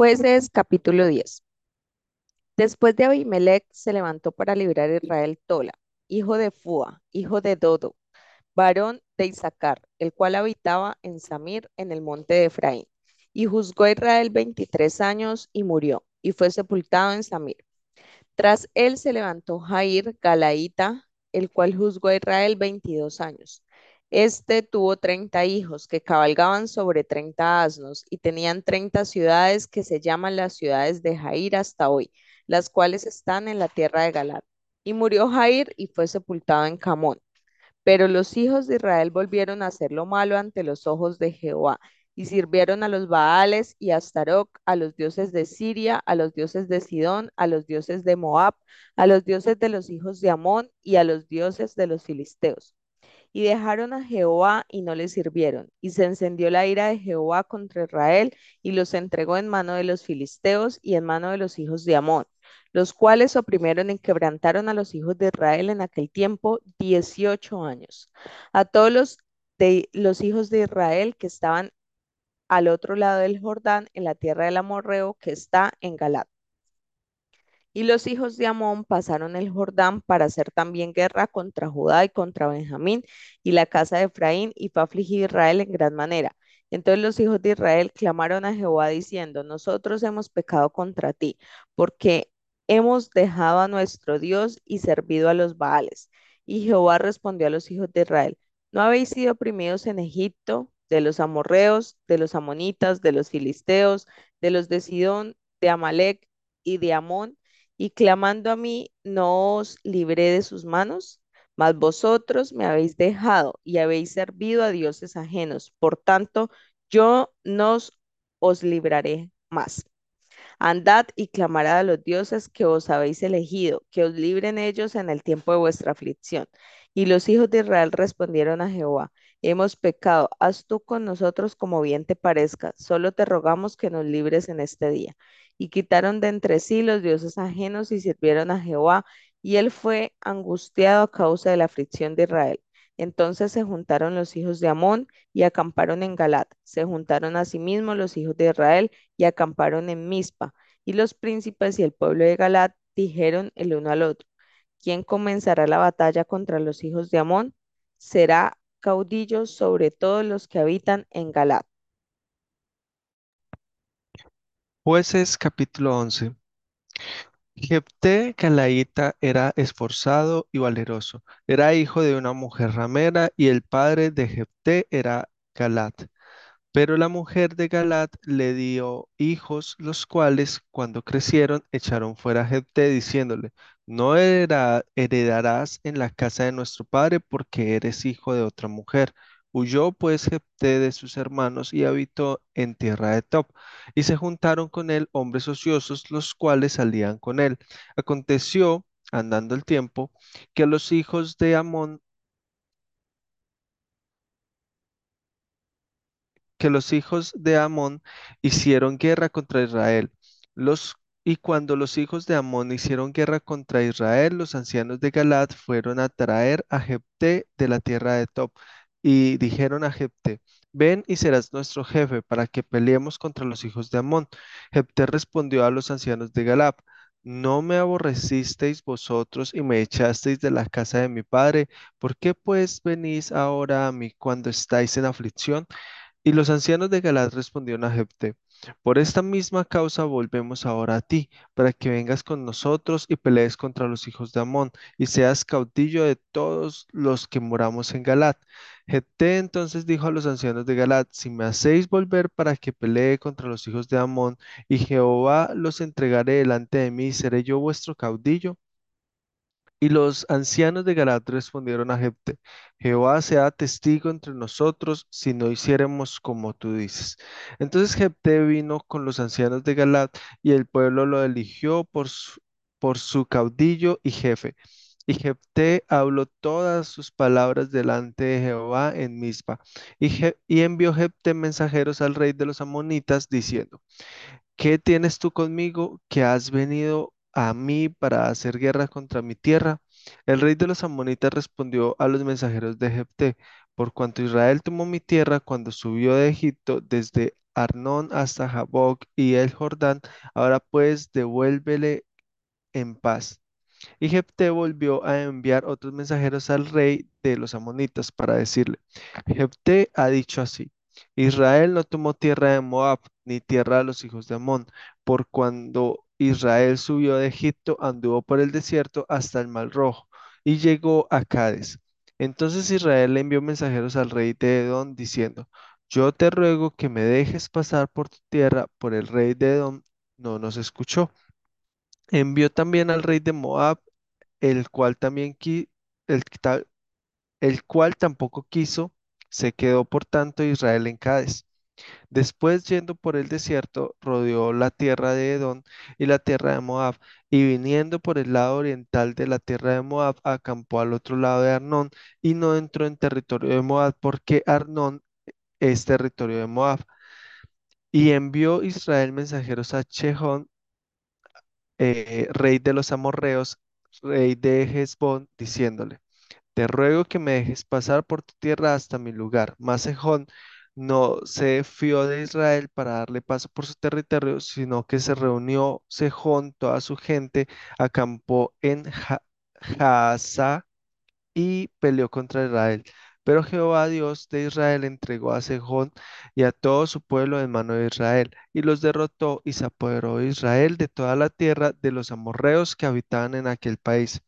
Jueces capítulo 10. Después de Abimelech se levantó para librar a Israel Tola, hijo de Fua, hijo de Dodo, varón de Isaacar, el cual habitaba en Samir en el monte de Efraín. Y juzgó a Israel veintitrés años y murió, y fue sepultado en Samir. Tras él se levantó Jair Galaíta, el cual juzgó a Israel veintidós años. Este tuvo treinta hijos que cabalgaban sobre treinta asnos y tenían treinta ciudades que se llaman las ciudades de Jair hasta hoy, las cuales están en la tierra de Galad. Y murió Jair y fue sepultado en Camón. Pero los hijos de Israel volvieron a hacer lo malo ante los ojos de Jehová y sirvieron a los Baales y a Astaroc, a los dioses de Siria, a los dioses de Sidón, a los dioses de Moab, a los dioses de los hijos de Amón y a los dioses de los filisteos y dejaron a Jehová y no le sirvieron. Y se encendió la ira de Jehová contra Israel y los entregó en mano de los filisteos y en mano de los hijos de Amón, los cuales oprimieron y quebrantaron a los hijos de Israel en aquel tiempo dieciocho años. A todos los, de, los hijos de Israel que estaban al otro lado del Jordán, en la tierra del Amorreo, que está en Galat. Y los hijos de Amón pasaron el Jordán para hacer también guerra contra Judá y contra Benjamín y la casa de Efraín, y fue afligido Israel en gran manera. Entonces los hijos de Israel clamaron a Jehová diciendo, nosotros hemos pecado contra ti, porque hemos dejado a nuestro Dios y servido a los Baales. Y Jehová respondió a los hijos de Israel, ¿no habéis sido oprimidos en Egipto de los amorreos, de los amonitas, de los filisteos, de los de Sidón, de Amalek y de Amón? Y clamando a mí, no os libré de sus manos, mas vosotros me habéis dejado y habéis servido a dioses ajenos. Por tanto, yo no os libraré más. Andad y clamad a los dioses que os habéis elegido, que os libren ellos en el tiempo de vuestra aflicción. Y los hijos de Israel respondieron a Jehová, hemos pecado, haz tú con nosotros como bien te parezca, solo te rogamos que nos libres en este día y quitaron de entre sí los dioses ajenos y sirvieron a Jehová, y él fue angustiado a causa de la aflicción de Israel. Entonces se juntaron los hijos de Amón y acamparon en Galat. Se juntaron asimismo los hijos de Israel y acamparon en Mizpa. Y los príncipes y el pueblo de Galat dijeron el uno al otro, ¿quién comenzará la batalla contra los hijos de Amón? Será caudillo sobre todos los que habitan en Galat. Jueces capítulo 11. Jepté Calaíta era esforzado y valeroso. Era hijo de una mujer ramera y el padre de Jepté era Galat. Pero la mujer de Galat le dio hijos, los cuales, cuando crecieron, echaron fuera a Jepté, diciéndole, no heredarás en la casa de nuestro padre porque eres hijo de otra mujer. Huyó pues Jepté de sus hermanos y habitó en tierra de Top. Y se juntaron con él hombres ociosos, los cuales salían con él. Aconteció, andando el tiempo, que los hijos de Amón que los hijos de Amón hicieron guerra contra Israel. Los, y cuando los hijos de Amón hicieron guerra contra Israel, los ancianos de Galad fueron a traer a Jepté de la tierra de Top y dijeron a Jepté, ven y serás nuestro jefe para que peleemos contra los hijos de Amón. Jepté respondió a los ancianos de Galad, ¿no me aborrecisteis vosotros y me echasteis de la casa de mi padre? ¿Por qué pues venís ahora a mí cuando estáis en aflicción? Y los ancianos de Galad respondieron a Jepté, por esta misma causa volvemos ahora a ti, para que vengas con nosotros y pelees contra los hijos de Amón, y seas caudillo de todos los que moramos en Galad. Jepté entonces dijo a los ancianos de Galad, si me hacéis volver para que pelee contra los hijos de Amón, y Jehová los entregaré delante de mí, ¿seré yo vuestro caudillo? Y los ancianos de Galad respondieron a Jepté, Jehová sea testigo entre nosotros si no hiciéramos como tú dices. Entonces Jepté vino con los ancianos de Galad y el pueblo lo eligió por su, caudillo y jefe. Y Jepté habló todas sus palabras delante de Jehová en Mizpa. Y, y envió Jepté mensajeros al rey de los amonitas diciendo, ¿qué tienes tú conmigo que has venido a mí para hacer guerra contra mi tierra? El rey de los amonitas respondió a los mensajeros de Jepté, por cuanto Israel tomó mi tierra cuando subió de Egipto desde Arnón hasta Jaboc y el Jordán. Ahora pues devuélvele en paz. Y Jefté volvió a enviar otros mensajeros al rey de los amonitas para decirle, Jefté ha dicho así, Israel no tomó tierra de Moab, ni tierra de los hijos de Amón, por cuando Israel subió de Egipto, anduvo por el desierto hasta el Mar Rojo, y llegó a Cádiz. Entonces Israel le envió mensajeros al rey de Edom, diciendo, Yo te ruego que me dejes pasar por tu tierra, por el rey de Edom no nos escuchó. Envió también al rey de Moab, el cual también el, el cual tampoco quiso, se quedó por tanto Israel en Cádiz. Después, yendo por el desierto, rodeó la tierra de Edom y la tierra de Moab, y viniendo por el lado oriental de la tierra de Moab, acampó al otro lado de Arnón, y no entró en territorio de Moab, porque Arnón es territorio de Moab. Y envió Israel mensajeros a Chejón, eh, rey de los amorreos, rey de Hezbón, diciéndole, Te ruego que me dejes pasar por tu tierra hasta mi lugar. Mas Sejón no se fió de Israel para darle paso por su territorio, sino que se reunió Sejón, toda su gente, acampó en Ja- y peleó contra Israel. Pero Jehová Dios de Israel entregó a Sejón y a todo su pueblo en mano de Israel, y los derrotó y se apoderó de Israel de toda la tierra de los amorreos que habitaban en aquel país.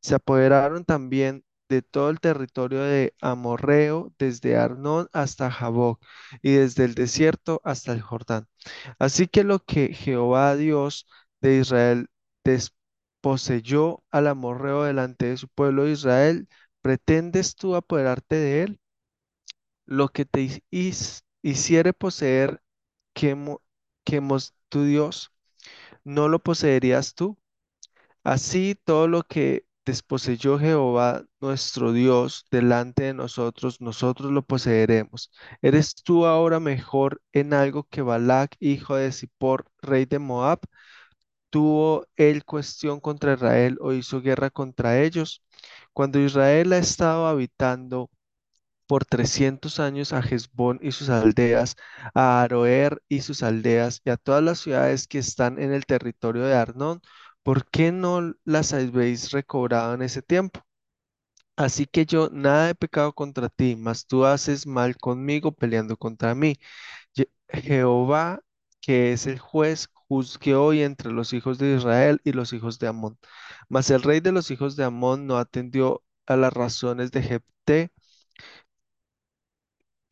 Se apoderaron también de todo el territorio de Amorreo, desde Arnón hasta Jaboc, y desde el desierto hasta el Jordán. Así que lo que Jehová Dios de Israel desposeyó al amorreo delante de su pueblo Israel, ¿pretendes tú apoderarte de él? Lo que te hiciere poseer Quemos tu Dios, ¿no lo poseerías tú? Así todo lo que desposeyó Jehová nuestro Dios delante de nosotros, nosotros lo poseeremos. ¿Eres tú ahora mejor en algo que Balac, hijo de Zippor, rey de Moab? ¿Tuvo él cuestión contra Israel o hizo guerra contra ellos? Cuando Israel ha estado habitando por 300 años a Hezbón y sus aldeas, a Aroer y sus aldeas, y a todas las ciudades que están en el territorio de Arnón, ¿por qué no las habéis recobrado en ese tiempo? Así que yo nada he pecado contra ti, mas tú haces mal conmigo peleando contra mí. Jehová, que es el juez, juzgue hoy entre los hijos de Israel y los hijos de Amón. Mas el rey de los hijos de Amón no atendió a las razones de Jefté,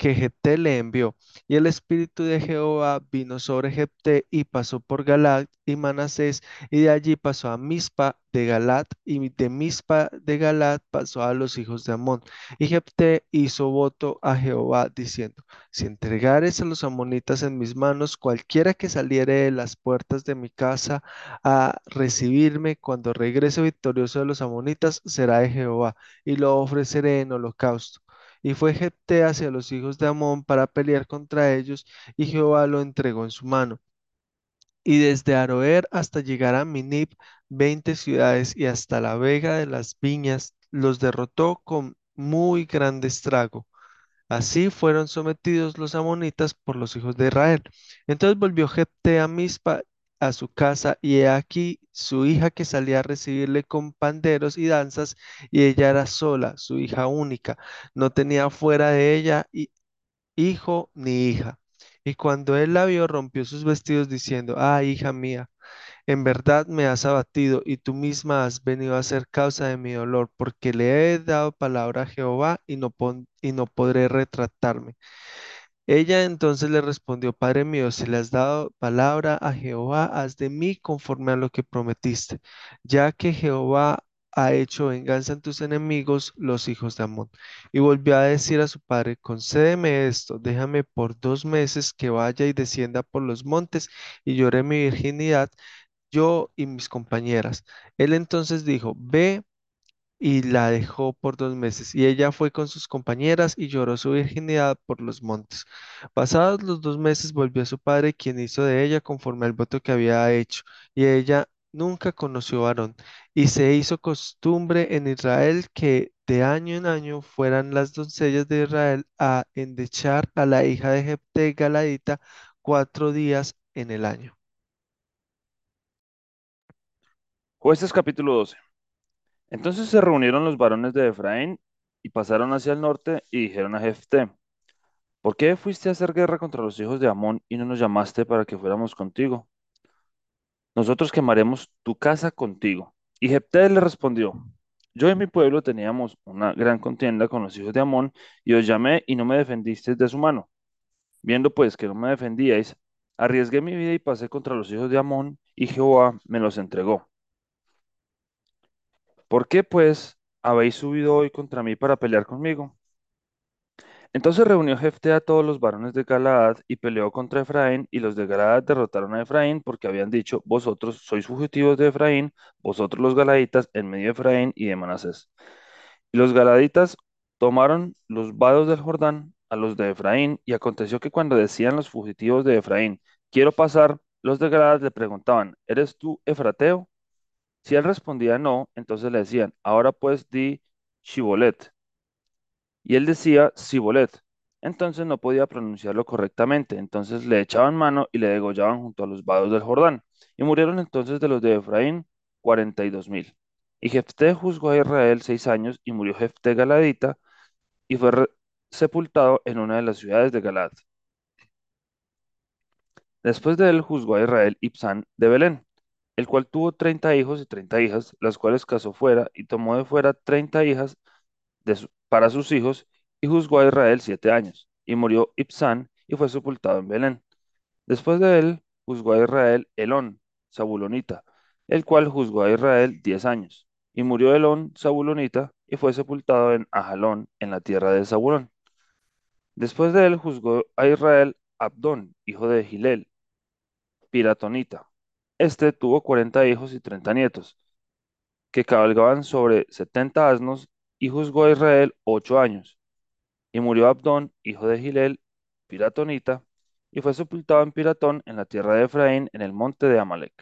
que Jefté le envió. Y el espíritu de Jehová vino sobre Jefté y pasó por Galaad y Manasés, y de allí pasó a Mispa de Galaad, y de Mispa de Galaad pasó a los hijos de Amón. Y Jefté hizo voto a Jehová, diciendo, si entregares a los amonitas en mis manos, cualquiera que saliere de las puertas de mi casa a recibirme cuando regrese victorioso de los amonitas, será de Jehová, y lo ofreceré en holocausto. Y fue Jefté hacia los hijos de Amón para pelear contra ellos, y Jehová lo entregó en su mano. Y desde Aroer hasta llegar a Minib, veinte ciudades, y hasta la vega de las viñas, los derrotó con muy grande estrago. Así fueron sometidos los amonitas por los hijos de Israel. Entonces volvió Jefté a Mizpa a su casa, y he aquí su hija que salía a recibirle con panderos y danzas, y ella era sola, su hija única, no tenía fuera de ella hi- hijo ni hija. Y cuando él la vio, rompió sus vestidos diciendo, Ah, hija mía, en verdad me has abatido, y tú misma has venido a ser causa de mi dolor, porque le he dado palabra a Jehová y no, y no podré retratarme. Ella entonces le respondió, Padre mío, si le has dado palabra a Jehová, haz de mí conforme a lo que prometiste, ya que Jehová ha hecho venganza en tus enemigos, los hijos de Amón. Y volvió a decir a su padre, concédeme esto, déjame por dos meses que vaya y descienda por los montes y llore mi virginidad, yo y mis compañeras. Él entonces dijo, ve y la dejó por dos meses, y ella fue con sus compañeras y lloró su virginidad por los montes. Pasados los dos meses volvió a su padre, quien hizo de ella conforme al voto que había hecho, y ella nunca conoció varón. Y se hizo costumbre en Israel que de año en año fueran las doncellas de Israel a endechar a la hija de Jepté Galadita cuatro días en el año. Jueces capítulo 12. Entonces se reunieron los varones de Efraín y pasaron hacia el norte y dijeron a Jefté, ¿por qué fuiste a hacer guerra contra los hijos de Amón y no nos llamaste para que fuéramos contigo? Nosotros quemaremos tu casa contigo. Y Jefté le respondió, yo y mi pueblo teníamos una gran contienda con los hijos de Amón y os llamé y no me defendisteis de su mano. Viendo pues que no me defendíais, arriesgué mi vida y pasé contra los hijos de Amón y Jehová me los entregó. ¿Por qué, pues, habéis subido hoy contra mí para pelear conmigo? Entonces reunió Jefté a todos los varones de Galaad y peleó contra Efraín, y los de Galaad derrotaron a Efraín porque habían dicho, vosotros sois fugitivos de Efraín, vosotros los galaditas en medio de Efraín y de Manasés. Y los galaditas tomaron los vados del Jordán a los de Efraín, y aconteció que cuando decían los fugitivos de Efraín, quiero pasar, los de Galaad le preguntaban, ¿eres tú Efrateo? Si él respondía no, entonces le decían, ahora pues di Shibolet. Y él decía Sibolet. Entonces no podía pronunciarlo correctamente. Entonces le echaban mano y le degollaban junto a los vados del Jordán. Y murieron entonces de los de Efraín cuarenta y dos mil. Y Jefté juzgó a Israel seis años y murió Jefté Galadita y fue sepultado en una de las ciudades de Galad. Después de él juzgó a Israel Ibsán de Belén, el cual tuvo treinta hijos y treinta hijas, las cuales casó fuera y tomó de fuera treinta hijas para sus hijos y juzgó a Israel siete años. Y murió Ibsán y fue sepultado en Belén. Después de él juzgó a Israel Elón, Zabulonita, el cual juzgó a Israel diez años. Y murió Elón, Zabulonita, y fue sepultado en Ajalón, en la tierra de Zabulón. Después de él juzgó a Israel Abdón, hijo de Gilel, Piratonita. Este tuvo cuarenta hijos y treinta nietos, que cabalgaban sobre setenta asnos, y juzgó a Israel ocho años. Y murió Abdón, hijo de Gilel, Piratonita, y fue sepultado en Piratón, en la tierra de Efraín, en el monte de Amalek.